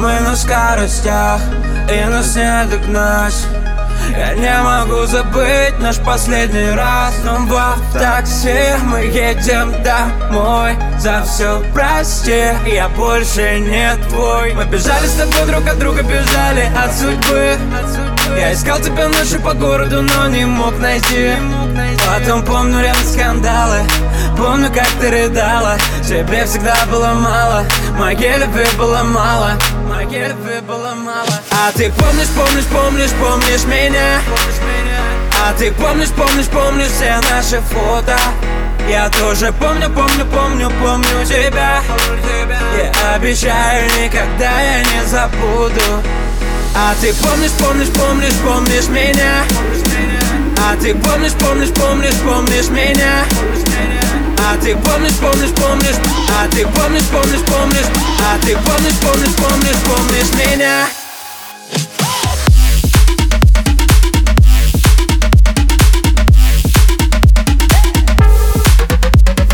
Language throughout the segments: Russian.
Мы на скоростях и нас не догнать. Я не могу забыть наш последний раз. Снова в такси мы едем домой. За все прости, я больше не твой. Мы бежали с тобой друг от друга, бежали от судьбы. Я искал тебя ночью по городу, но не мог найти. Потом помню рядом скандалы Помню, как ты рыдала. Тебе всегда было мало Моей любви было мало Любви было мало? А ты помнишь, помнишь, помнишь, помнишь меня? А ты помнишь, помнишь, помнишь все наши фото? Я тоже помню, помню, помню, помню тебя. Я обещаю, никогда я не забуду. А ты помнишь, помнишь, помнишь, помнишь меня? А ты помнишь, помнишь, помнишь, помнишь меня а ты помнишь, помнишь, помнишь? А ты помнишь, помнишь, помнишь? А ты помнишь, помнишь, помнишь, помнишь меня?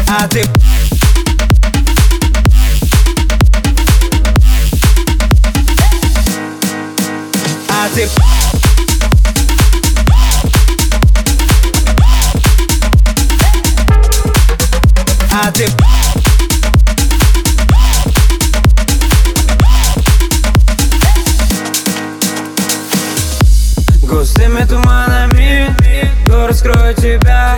А ты ты Густыми туманами Город скроет тебя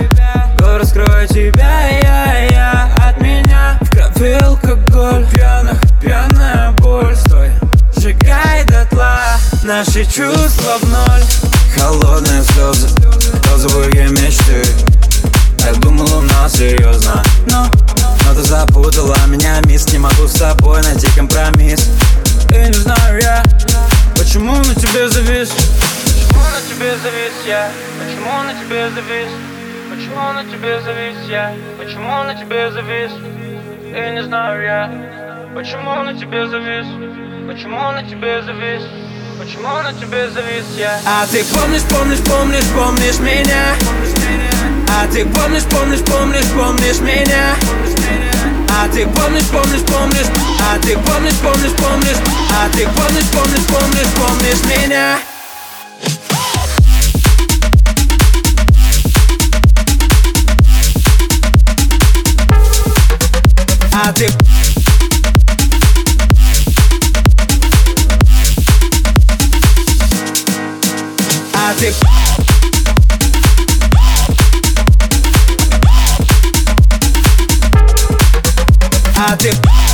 Город скроет тебя Я, я от меня. В крови алкоголь Пьяных, пьяная боль. Стой, сжигай дотла. Наши чувства в тебе завис? Почему на тебе завис я? Почему на тебе завис? Почему на тебе завис я? Почему на тебе завис? И не знаю я. Почему на тебе завис? Почему на тебе завис? Почему на тебе завис я? А ты помнишь, помнишь, помнишь, помнишь меня? А ты помнишь, помнишь, помнишь, помнишь меня? А ты помнишь, помнишь, помнишь? А ты помнишь, помнишь, помнишь? А ты помнишь, помнишь, помнишь, помнишь меня А ты А ты А ты